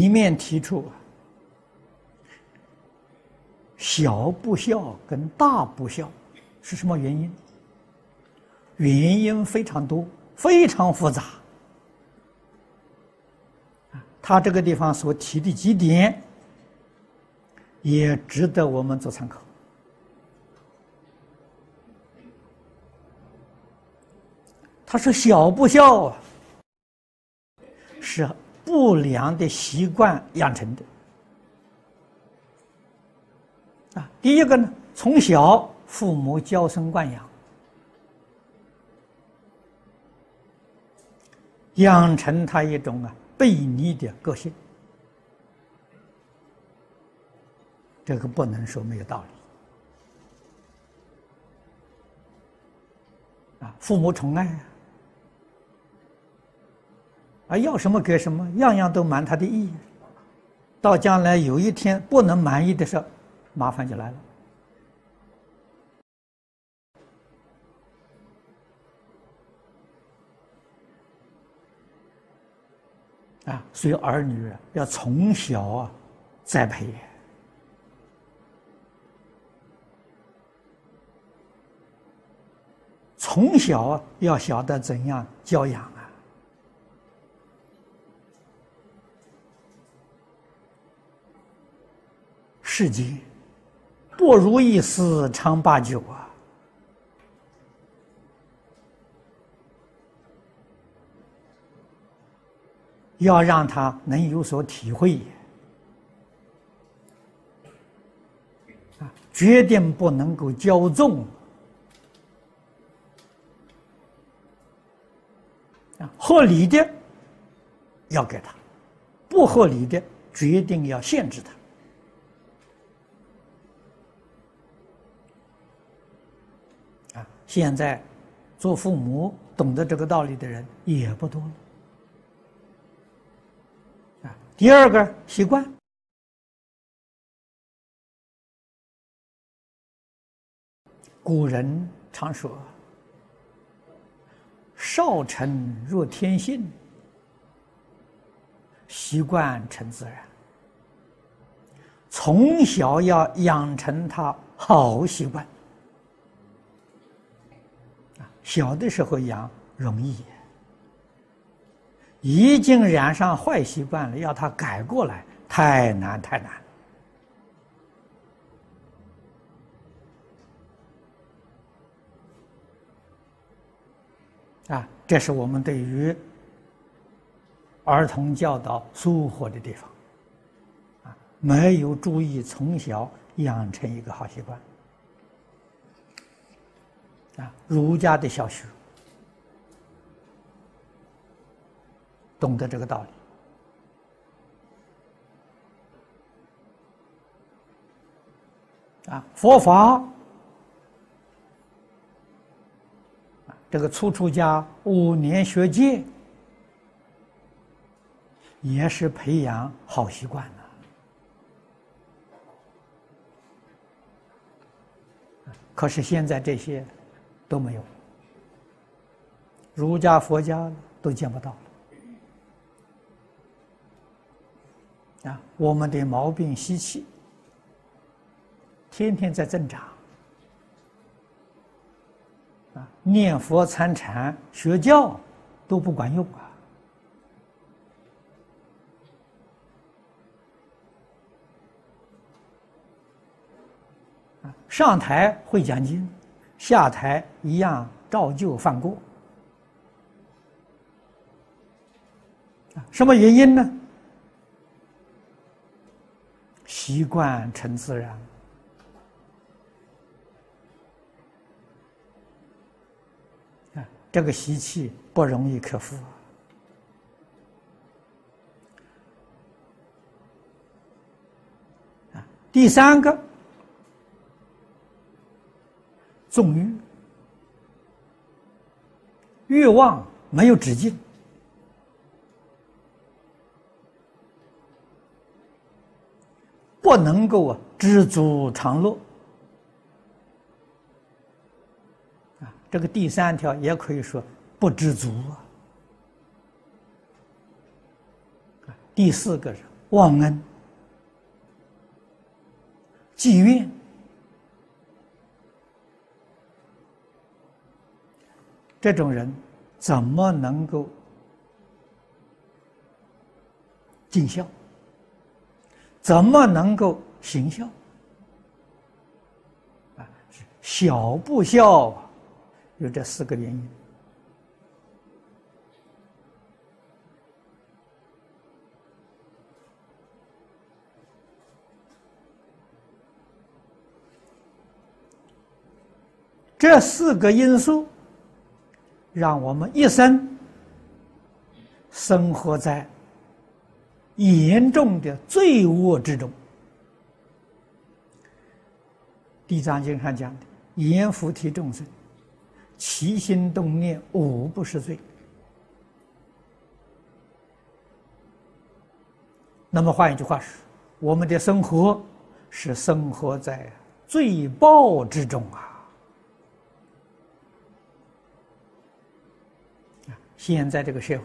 一面提出小不孝跟大不孝是什么原因？原因非常多，非常复杂。他这个地方所提的几点，也值得我们做参考。他说：“小不孝啊，是。”不良的习惯养成的。啊，第一个呢，从小父母娇生惯养，养成他一种啊悖逆的个性，这个不能说没有道理。啊，父母宠爱。啊，啊要什么给什么，样样都满他的意，到将来有一天不能满意的时候，麻烦就来了。啊，所以儿女要从小啊栽培，从小要晓得怎样教养啊。世间不如意事常八九啊！要让他能有所体会啊，决定不能够骄纵啊，合理的要给他，不合理的决定要限制他。现在，做父母懂得这个道理的人也不多了。啊，第二个习惯，古人常说：“少成若天性，习惯成自然。”从小要养成他好习惯。小的时候养容易，已经染上坏习惯了，要他改过来太难太难。啊，这是我们对于儿童教导疏忽的地方，啊，没有注意从小养成一个好习惯。啊，儒家的小学懂得这个道理啊，佛法这个初出家五年学戒，也是培养好习惯的。可是现在这些。都没有，儒家、佛家都见不到了啊！我们的毛病习气天天在增长啊！念佛、参禅、学教都不管用啊！上台会讲经。下台一样照旧犯过，什么原因呢？习惯成自然，这个习气不容易克服。啊，第三个。纵欲，欲望没有止境，不能够啊知足常乐啊。这个第三条也可以说不知足啊。第四个是忘恩、积怨，这种人怎么能够尽孝？怎么能够行孝？啊，小不孝，有这四个原因。这四个因素，让我们一生生活在严重的罪恶之中。《地藏经》上讲的“阎浮提众生，起心动念无不是罪”。那么换一句话说，我们的生活是生活在罪报之中啊。现在这个社会。